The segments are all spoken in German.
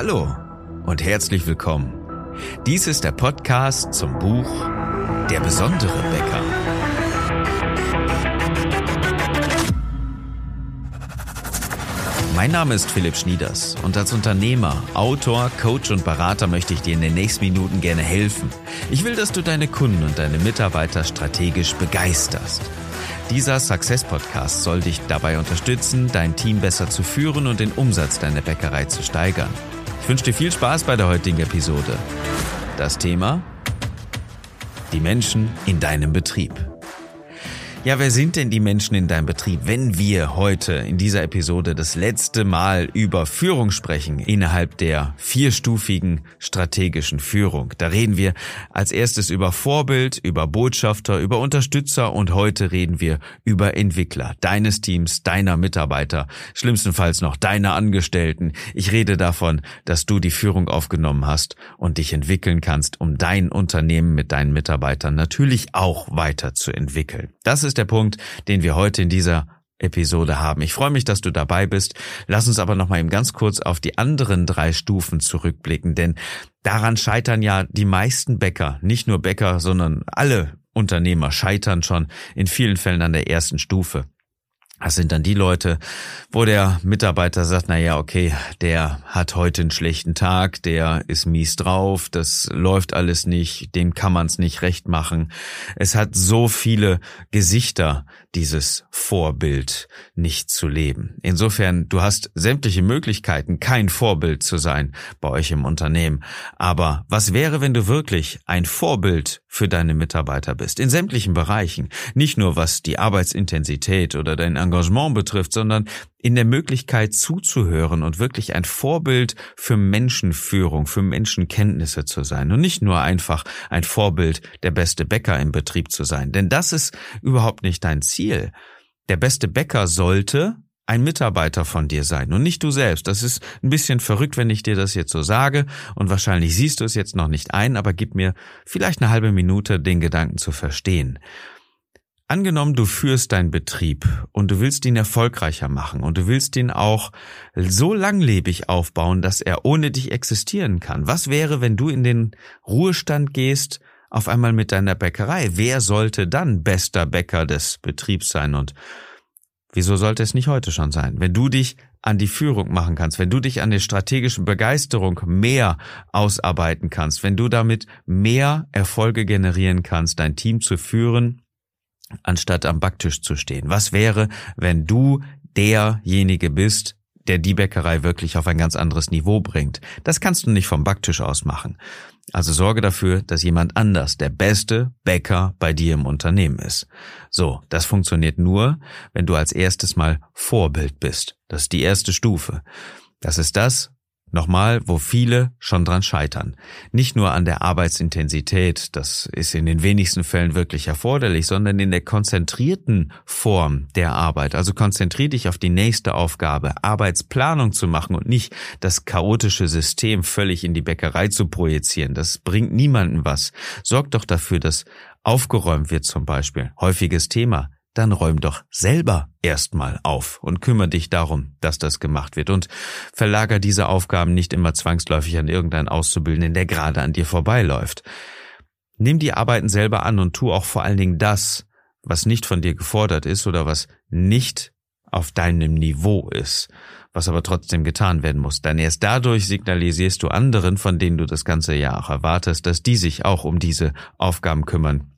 Hallo und herzlich willkommen. Dies ist der Podcast zum Buch Der besondere Bäcker. Mein Name ist Philipp Schnieders und als Unternehmer, Autor, Coach und Berater möchte ich dir in den nächsten Minuten gerne helfen. Ich will, dass du deine Kunden und deine Mitarbeiter strategisch begeisterst. Dieser Success Podcast soll dich dabei unterstützen, dein Team besser zu führen und den Umsatz deiner Bäckerei zu steigern. Ich wünsche dir viel Spaß bei der heutigen Episode. Das Thema? Die Menschen in deinem Betrieb. Ja, wer sind denn die Menschen in deinem Betrieb, wenn wir heute in dieser Episode das letzte Mal über Führung sprechen innerhalb der vierstufigen strategischen Führung? Da reden wir als erstes über Vorbild, über Botschafter, über Unterstützer und heute reden wir über Entwickler deines Teams, deiner Mitarbeiter, schlimmstenfalls noch deiner Angestellten. Ich rede davon, dass du die Führung aufgenommen hast und dich entwickeln kannst, um dein Unternehmen mit deinen Mitarbeitern natürlich auch weiterzuentwickeln. Das ist der Punkt, den wir heute in dieser Episode haben. Ich freue mich, dass du dabei bist. Lass uns aber noch mal eben ganz kurz auf die anderen drei Stufen zurückblicken, denn daran scheitern ja die meisten Bäcker, nicht nur Bäcker, sondern alle Unternehmer scheitern schon in vielen Fällen an der ersten Stufe. Das sind dann die Leute, wo der Mitarbeiter sagt, na ja, okay, der hat heute einen schlechten Tag, der ist mies drauf, das läuft alles nicht, dem kann man es nicht recht machen. Es hat so viele Gesichter, dieses Vorbild nicht zu leben. Insofern, du hast sämtliche Möglichkeiten, kein Vorbild zu sein bei euch im Unternehmen. Aber was wäre, wenn du wirklich ein Vorbild für deine Mitarbeiter bist? In sämtlichen Bereichen. Nicht nur was die Arbeitsintensität oder dein Engagement betrifft, sondern in der Möglichkeit zuzuhören und wirklich ein Vorbild für Menschenführung, für Menschenkenntnisse zu sein und nicht nur einfach ein Vorbild, der beste Bäcker im Betrieb zu sein. Denn das ist überhaupt nicht dein Ziel. Der beste Bäcker sollte ein Mitarbeiter von dir sein und nicht du selbst. Das ist ein bisschen verrückt, wenn ich dir das jetzt so sage und wahrscheinlich siehst du es jetzt noch nicht ein, aber gib mir vielleicht eine halbe Minute, den Gedanken zu verstehen. Angenommen, du führst deinen Betrieb und du willst ihn erfolgreicher machen und du willst ihn auch so langlebig aufbauen, dass er ohne dich existieren kann. Was wäre, wenn du in den Ruhestand gehst, auf einmal mit deiner Bäckerei? Wer sollte dann bester Bäcker des Betriebs sein und wieso sollte es nicht heute schon sein? Wenn du dich an die Führung machen kannst, wenn du dich an der strategischen Begeisterung mehr ausarbeiten kannst, wenn du damit mehr Erfolge generieren kannst, dein Team zu führen, anstatt am Backtisch zu stehen? Was wäre, wenn du derjenige bist, der die Bäckerei wirklich auf ein ganz anderes Niveau bringt? Das kannst du nicht vom Backtisch aus machen. Also sorge dafür, dass jemand anders der beste Bäcker bei dir im Unternehmen ist. So, das funktioniert nur, wenn du als erstes mal Vorbild bist. Das ist die erste Stufe. Das ist das, Nochmal, wo viele schon dran scheitern. Nicht nur an der Arbeitsintensität, das ist in den wenigsten Fällen wirklich erforderlich, sondern in der konzentrierten Form der Arbeit. Also konzentrier dich auf die nächste Aufgabe, Arbeitsplanung zu machen und nicht das chaotische System völlig in die Bäckerei zu projizieren. Das bringt niemanden was. Sorg doch dafür, dass aufgeräumt wird zum Beispiel. Häufiges Thema dann räum doch selber erstmal auf und kümmere dich darum, dass das gemacht wird und verlager diese Aufgaben nicht immer zwangsläufig an irgendeinen Auszubildenden, der gerade an dir vorbeiläuft. Nimm die Arbeiten selber an und tu auch vor allen Dingen das, was nicht von dir gefordert ist oder was nicht auf deinem Niveau ist, was aber trotzdem getan werden muss. Denn erst dadurch signalisierst du anderen, von denen du das ganze Jahr auch erwartest, dass die sich auch um diese Aufgaben kümmern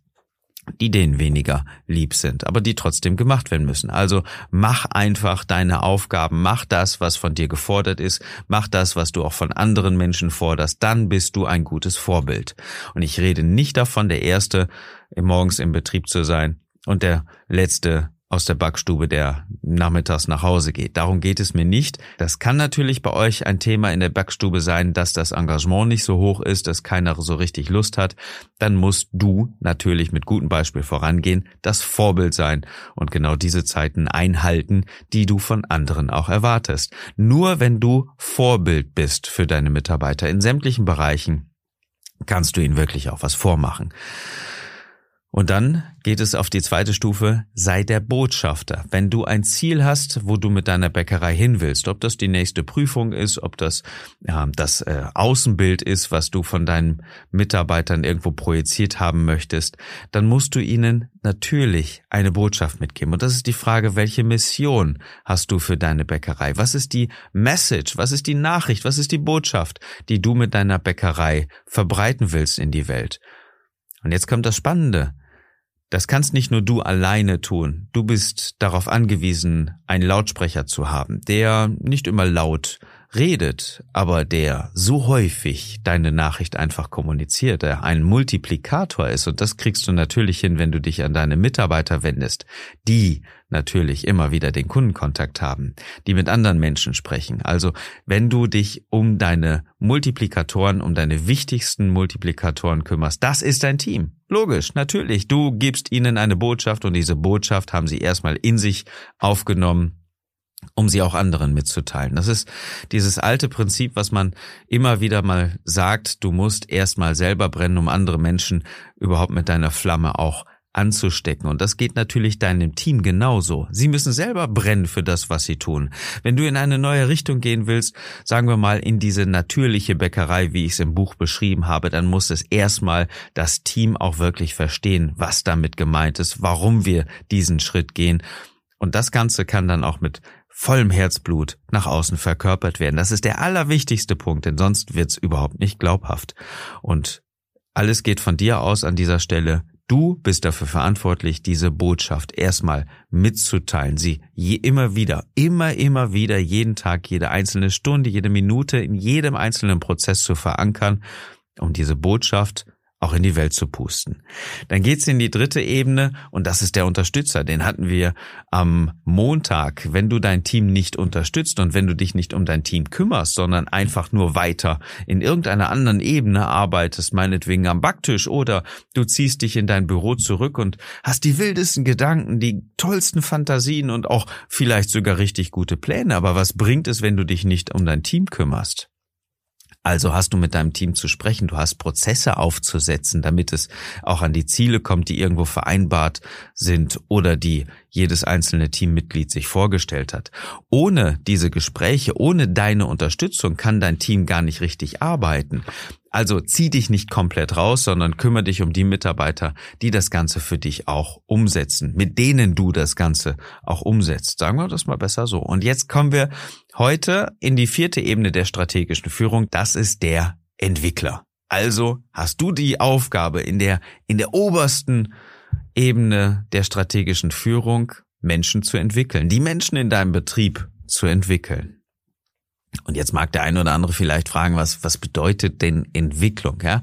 die denen weniger lieb sind, aber die trotzdem gemacht werden müssen. Also mach einfach deine Aufgaben, mach das, was von dir gefordert ist, mach das, was du auch von anderen Menschen forderst, dann bist du ein gutes Vorbild. Und ich rede nicht davon, der Erste morgens im Betrieb zu sein und der Letzte aus der Backstube, der nachmittags nach Hause geht. Darum geht es mir nicht. Das kann natürlich bei euch ein Thema in der Backstube sein, dass das Engagement nicht so hoch ist, dass keiner so richtig Lust hat. Dann musst du natürlich mit gutem Beispiel vorangehen, das Vorbild sein und genau diese Zeiten einhalten, die du von anderen auch erwartest. Nur wenn du Vorbild bist für deine Mitarbeiter in sämtlichen Bereichen, kannst du ihnen wirklich auch was vormachen. Und dann geht es auf die zweite Stufe, sei der Botschafter. Wenn du ein Ziel hast, wo du mit deiner Bäckerei hin willst, ob das die nächste Prüfung ist, ob das ja, das äh, Außenbild ist, was du von deinen Mitarbeitern irgendwo projiziert haben möchtest, dann musst du ihnen natürlich eine Botschaft mitgeben. Und das ist die Frage, welche Mission hast du für deine Bäckerei? Was ist die Message? Was ist die Nachricht? Was ist die Botschaft, die du mit deiner Bäckerei verbreiten willst in die Welt? Und jetzt kommt das Spannende. Das kannst nicht nur du alleine tun. Du bist darauf angewiesen, einen Lautsprecher zu haben, der nicht immer laut redet, aber der so häufig deine Nachricht einfach kommuniziert, der ein Multiplikator ist. Und das kriegst du natürlich hin, wenn du dich an deine Mitarbeiter wendest, die natürlich immer wieder den Kundenkontakt haben, die mit anderen Menschen sprechen. Also wenn du dich um deine Multiplikatoren, um deine wichtigsten Multiplikatoren kümmerst, das ist dein Team. Logisch, natürlich. Du gibst ihnen eine Botschaft und diese Botschaft haben sie erstmal in sich aufgenommen um sie auch anderen mitzuteilen. Das ist dieses alte Prinzip, was man immer wieder mal sagt, du musst erstmal selber brennen, um andere Menschen überhaupt mit deiner Flamme auch anzustecken. Und das geht natürlich deinem Team genauso. Sie müssen selber brennen für das, was sie tun. Wenn du in eine neue Richtung gehen willst, sagen wir mal in diese natürliche Bäckerei, wie ich es im Buch beschrieben habe, dann muss es erstmal das Team auch wirklich verstehen, was damit gemeint ist, warum wir diesen Schritt gehen. Und das Ganze kann dann auch mit vollem Herzblut nach außen verkörpert werden. Das ist der allerwichtigste Punkt, denn sonst wird's überhaupt nicht glaubhaft. Und alles geht von dir aus an dieser Stelle. Du bist dafür verantwortlich, diese Botschaft erstmal mitzuteilen, sie je immer wieder, immer, immer wieder, jeden Tag, jede einzelne Stunde, jede Minute, in jedem einzelnen Prozess zu verankern, um diese Botschaft auch in die Welt zu pusten. Dann geht's in die dritte Ebene und das ist der Unterstützer. Den hatten wir am Montag. Wenn du dein Team nicht unterstützt und wenn du dich nicht um dein Team kümmerst, sondern einfach nur weiter in irgendeiner anderen Ebene arbeitest, meinetwegen am Backtisch oder du ziehst dich in dein Büro zurück und hast die wildesten Gedanken, die tollsten Fantasien und auch vielleicht sogar richtig gute Pläne. Aber was bringt es, wenn du dich nicht um dein Team kümmerst? Also hast du mit deinem Team zu sprechen, du hast Prozesse aufzusetzen, damit es auch an die Ziele kommt, die irgendwo vereinbart sind oder die jedes einzelne Teammitglied sich vorgestellt hat. Ohne diese Gespräche, ohne deine Unterstützung kann dein Team gar nicht richtig arbeiten. Also zieh dich nicht komplett raus, sondern kümmere dich um die Mitarbeiter, die das Ganze für dich auch umsetzen, mit denen du das Ganze auch umsetzt. Sagen wir das mal besser so. Und jetzt kommen wir heute in die vierte Ebene der strategischen Führung. Das ist der Entwickler. Also hast du die Aufgabe in der, in der obersten Ebene der strategischen Führung, Menschen zu entwickeln, die Menschen in deinem Betrieb zu entwickeln. Und jetzt mag der eine oder andere vielleicht fragen, was, was bedeutet denn Entwicklung, ja?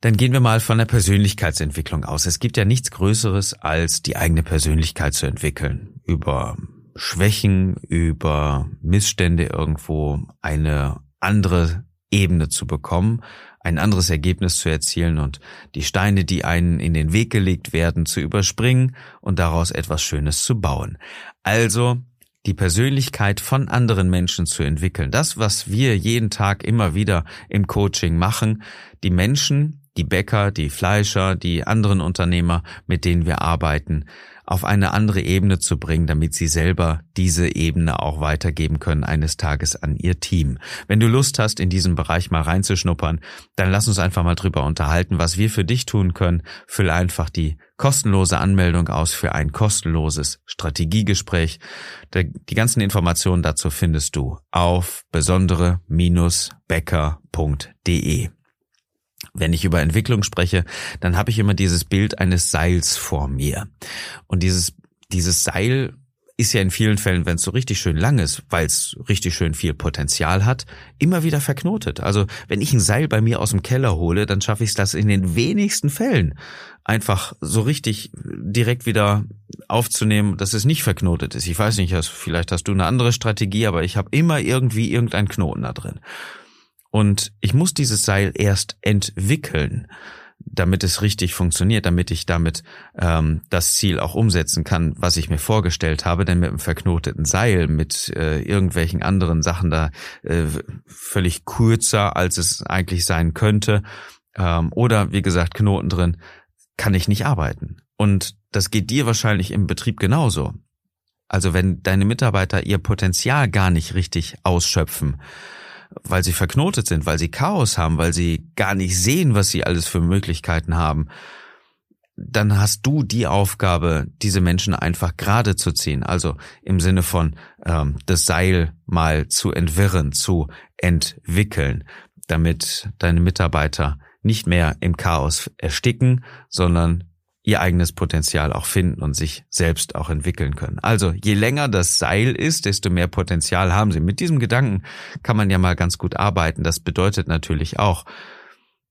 Dann gehen wir mal von der Persönlichkeitsentwicklung aus. Es gibt ja nichts Größeres, als die eigene Persönlichkeit zu entwickeln. Über Schwächen, über Missstände irgendwo eine andere Ebene zu bekommen, ein anderes Ergebnis zu erzielen und die Steine, die einen in den Weg gelegt werden, zu überspringen und daraus etwas Schönes zu bauen. Also die Persönlichkeit von anderen Menschen zu entwickeln. Das, was wir jeden Tag immer wieder im Coaching machen, die Menschen, die Bäcker, die Fleischer, die anderen Unternehmer, mit denen wir arbeiten, auf eine andere Ebene zu bringen, damit sie selber diese Ebene auch weitergeben können eines Tages an ihr Team. Wenn du Lust hast, in diesem Bereich mal reinzuschnuppern, dann lass uns einfach mal drüber unterhalten, was wir für dich tun können. Füll einfach die kostenlose Anmeldung aus für ein kostenloses Strategiegespräch. Die ganzen Informationen dazu findest du auf besondere-becker.de. Wenn ich über Entwicklung spreche, dann habe ich immer dieses Bild eines Seils vor mir. Und dieses, dieses Seil ist ja in vielen Fällen, wenn es so richtig schön lang ist, weil es richtig schön viel Potenzial hat, immer wieder verknotet. Also wenn ich ein Seil bei mir aus dem Keller hole, dann schaffe ich das in den wenigsten Fällen einfach so richtig direkt wieder aufzunehmen, dass es nicht verknotet ist. Ich weiß nicht, vielleicht hast du eine andere Strategie, aber ich habe immer irgendwie irgendeinen Knoten da drin. Und ich muss dieses Seil erst entwickeln, damit es richtig funktioniert, damit ich damit ähm, das Ziel auch umsetzen kann, was ich mir vorgestellt habe. Denn mit einem verknoteten Seil, mit äh, irgendwelchen anderen Sachen da äh, völlig kürzer, als es eigentlich sein könnte, ähm, oder wie gesagt Knoten drin, kann ich nicht arbeiten. Und das geht dir wahrscheinlich im Betrieb genauso. Also wenn deine Mitarbeiter ihr Potenzial gar nicht richtig ausschöpfen, weil sie verknotet sind, weil sie Chaos haben, weil sie gar nicht sehen, was sie alles für Möglichkeiten haben, dann hast du die Aufgabe, diese Menschen einfach gerade zu ziehen. Also im Sinne von ähm, das Seil mal zu entwirren, zu entwickeln, damit deine Mitarbeiter nicht mehr im Chaos ersticken, sondern ihr eigenes Potenzial auch finden und sich selbst auch entwickeln können. Also je länger das Seil ist, desto mehr Potenzial haben sie. Mit diesem Gedanken kann man ja mal ganz gut arbeiten. Das bedeutet natürlich auch,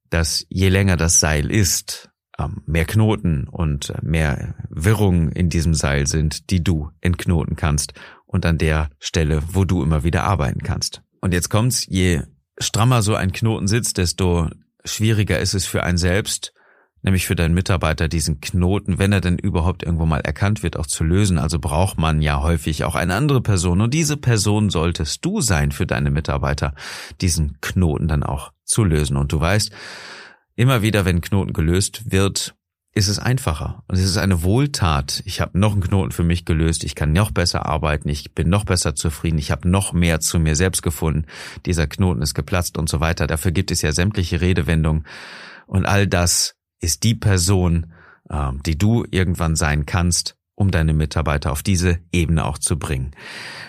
dass je länger das Seil ist, ähm, mehr Knoten und mehr Wirrungen in diesem Seil sind, die du entknoten kannst und an der Stelle, wo du immer wieder arbeiten kannst. Und jetzt kommt's, je strammer so ein Knoten sitzt, desto schwieriger ist es für einen selbst, nämlich für deinen Mitarbeiter diesen Knoten, wenn er denn überhaupt irgendwo mal erkannt wird, auch zu lösen. Also braucht man ja häufig auch eine andere Person und diese Person solltest du sein für deine Mitarbeiter, diesen Knoten dann auch zu lösen. Und du weißt, immer wieder, wenn Knoten gelöst wird, ist es einfacher. Und es ist eine Wohltat. Ich habe noch einen Knoten für mich gelöst. Ich kann noch besser arbeiten. Ich bin noch besser zufrieden. Ich habe noch mehr zu mir selbst gefunden. Dieser Knoten ist geplatzt und so weiter. Dafür gibt es ja sämtliche Redewendungen. Und all das ist die Person, ähm, die du irgendwann sein kannst, um deine Mitarbeiter auf diese Ebene auch zu bringen.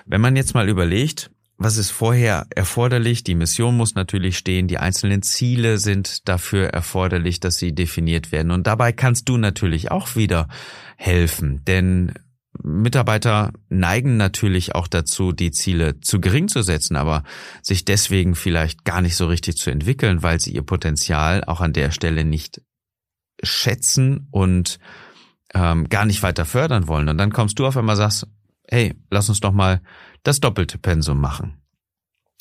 Wenn man jetzt mal überlegt, was ist vorher erforderlich? Die Mission muss natürlich stehen, die einzelnen Ziele sind dafür erforderlich, dass sie definiert werden. Und dabei kannst du natürlich auch wieder helfen, denn Mitarbeiter neigen natürlich auch dazu, die Ziele zu gering zu setzen, aber sich deswegen vielleicht gar nicht so richtig zu entwickeln, weil sie ihr Potenzial auch an der Stelle nicht schätzen und ähm, gar nicht weiter fördern wollen. Und dann kommst du auf einmal sagst, hey, lass uns doch mal das doppelte Pensum machen.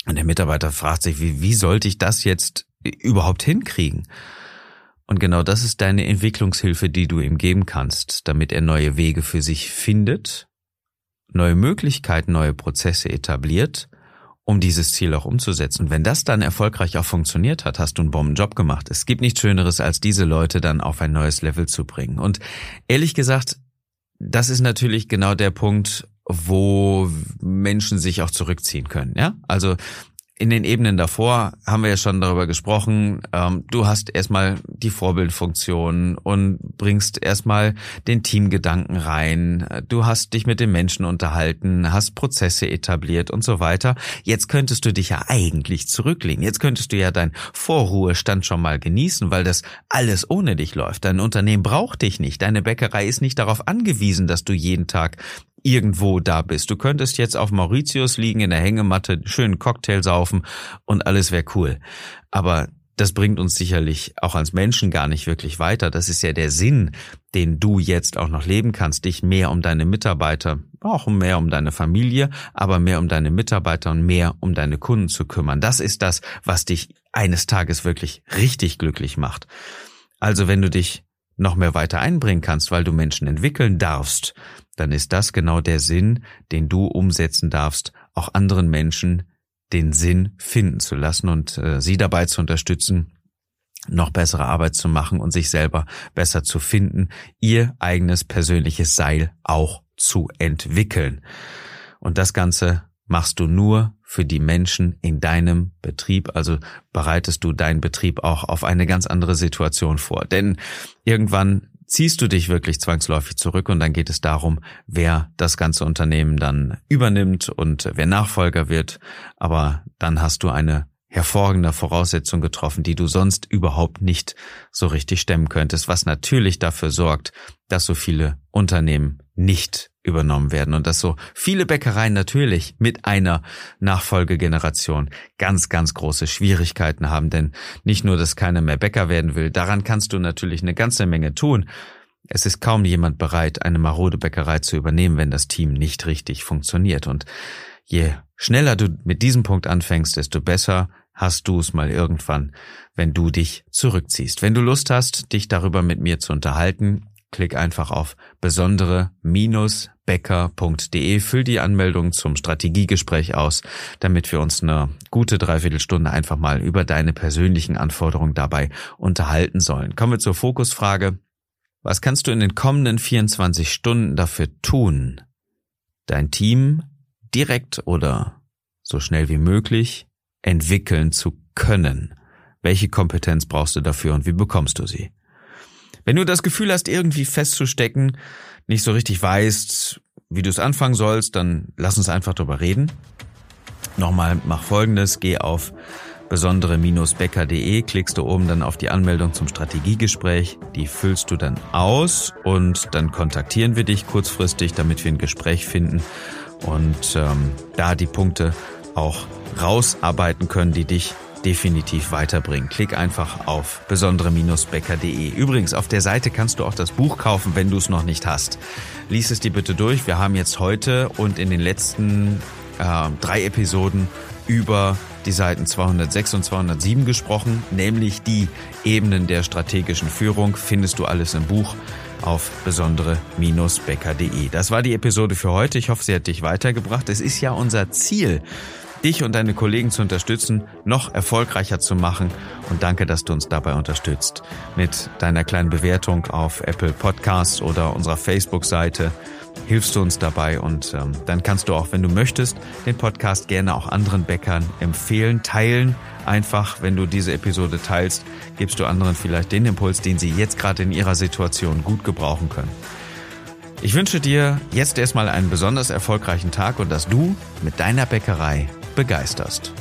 Und der Mitarbeiter fragt sich, wie, wie sollte ich das jetzt überhaupt hinkriegen? Und genau das ist deine Entwicklungshilfe, die du ihm geben kannst, damit er neue Wege für sich findet, neue Möglichkeiten, neue Prozesse etabliert um dieses Ziel auch umzusetzen. wenn das dann erfolgreich auch funktioniert hat, hast du einen Bombenjob gemacht. Es gibt nichts Schöneres, als diese Leute dann auf ein neues Level zu bringen. Und ehrlich gesagt, das ist natürlich genau der Punkt, wo Menschen sich auch zurückziehen können. Ja, also in den Ebenen davor haben wir ja schon darüber gesprochen. Ähm, du hast erstmal die Vorbildfunktion und bringst erstmal den Teamgedanken rein. Du hast dich mit den Menschen unterhalten, hast Prozesse etabliert und so weiter. Jetzt könntest du dich ja eigentlich zurücklegen. Jetzt könntest du ja deinen Vorruhestand schon mal genießen, weil das alles ohne dich läuft. Dein Unternehmen braucht dich nicht. Deine Bäckerei ist nicht darauf angewiesen, dass du jeden Tag irgendwo da bist. Du könntest jetzt auf Mauritius liegen in der Hängematte, schönen Cocktail saufen und alles wäre cool. Aber das bringt uns sicherlich auch als Menschen gar nicht wirklich weiter. Das ist ja der Sinn, den du jetzt auch noch leben kannst, dich mehr um deine Mitarbeiter, auch mehr um deine Familie, aber mehr um deine Mitarbeiter und mehr um deine Kunden zu kümmern. Das ist das, was dich eines Tages wirklich richtig glücklich macht. Also wenn du dich noch mehr weiter einbringen kannst, weil du Menschen entwickeln darfst, dann ist das genau der Sinn, den du umsetzen darfst, auch anderen Menschen den Sinn finden zu lassen und äh, sie dabei zu unterstützen, noch bessere Arbeit zu machen und sich selber besser zu finden, ihr eigenes persönliches Seil auch zu entwickeln. Und das Ganze machst du nur für die Menschen in deinem Betrieb, also bereitest du deinen Betrieb auch auf eine ganz andere Situation vor. Denn irgendwann ziehst du dich wirklich zwangsläufig zurück und dann geht es darum, wer das ganze Unternehmen dann übernimmt und wer Nachfolger wird. Aber dann hast du eine hervorragende Voraussetzung getroffen, die du sonst überhaupt nicht so richtig stemmen könntest, was natürlich dafür sorgt, dass so viele Unternehmen nicht übernommen werden und dass so viele Bäckereien natürlich mit einer Nachfolgegeneration ganz, ganz große Schwierigkeiten haben, denn nicht nur, dass keiner mehr Bäcker werden will, daran kannst du natürlich eine ganze Menge tun. Es ist kaum jemand bereit, eine marode Bäckerei zu übernehmen, wenn das Team nicht richtig funktioniert. Und je schneller du mit diesem Punkt anfängst, desto besser hast du es mal irgendwann, wenn du dich zurückziehst. Wenn du Lust hast, dich darüber mit mir zu unterhalten, klick einfach auf besondere-becker.de, füll die Anmeldung zum Strategiegespräch aus, damit wir uns eine gute Dreiviertelstunde einfach mal über deine persönlichen Anforderungen dabei unterhalten sollen. Kommen wir zur Fokusfrage. Was kannst du in den kommenden 24 Stunden dafür tun, dein Team direkt oder so schnell wie möglich entwickeln zu können? Welche Kompetenz brauchst du dafür und wie bekommst du sie? Wenn du das Gefühl hast, irgendwie festzustecken, nicht so richtig weißt, wie du es anfangen sollst, dann lass uns einfach drüber reden. Nochmal, mach folgendes, geh auf besondere-becker.de, klickst du oben dann auf die Anmeldung zum Strategiegespräch, die füllst du dann aus und dann kontaktieren wir dich kurzfristig, damit wir ein Gespräch finden und ähm, da die Punkte auch rausarbeiten können, die dich definitiv weiterbringen. Klick einfach auf besondere-becker.de. Übrigens, auf der Seite kannst du auch das Buch kaufen, wenn du es noch nicht hast. Lies es dir bitte durch. Wir haben jetzt heute und in den letzten äh, drei Episoden über die Seiten 206 und 207 gesprochen, nämlich die Ebenen der strategischen Führung. Findest du alles im Buch auf besondere-becker.de. Das war die Episode für heute. Ich hoffe, sie hat dich weitergebracht. Es ist ja unser Ziel, dich und deine Kollegen zu unterstützen, noch erfolgreicher zu machen. Und danke, dass du uns dabei unterstützt. Mit deiner kleinen Bewertung auf Apple Podcasts oder unserer Facebook-Seite hilfst du uns dabei und ähm, dann kannst du auch, wenn du möchtest, den Podcast gerne auch anderen Bäckern empfehlen, teilen. Einfach, wenn du diese Episode teilst, gibst du anderen vielleicht den Impuls, den sie jetzt gerade in ihrer Situation gut gebrauchen können. Ich wünsche dir jetzt erstmal einen besonders erfolgreichen Tag und dass du mit deiner Bäckerei begeisterst.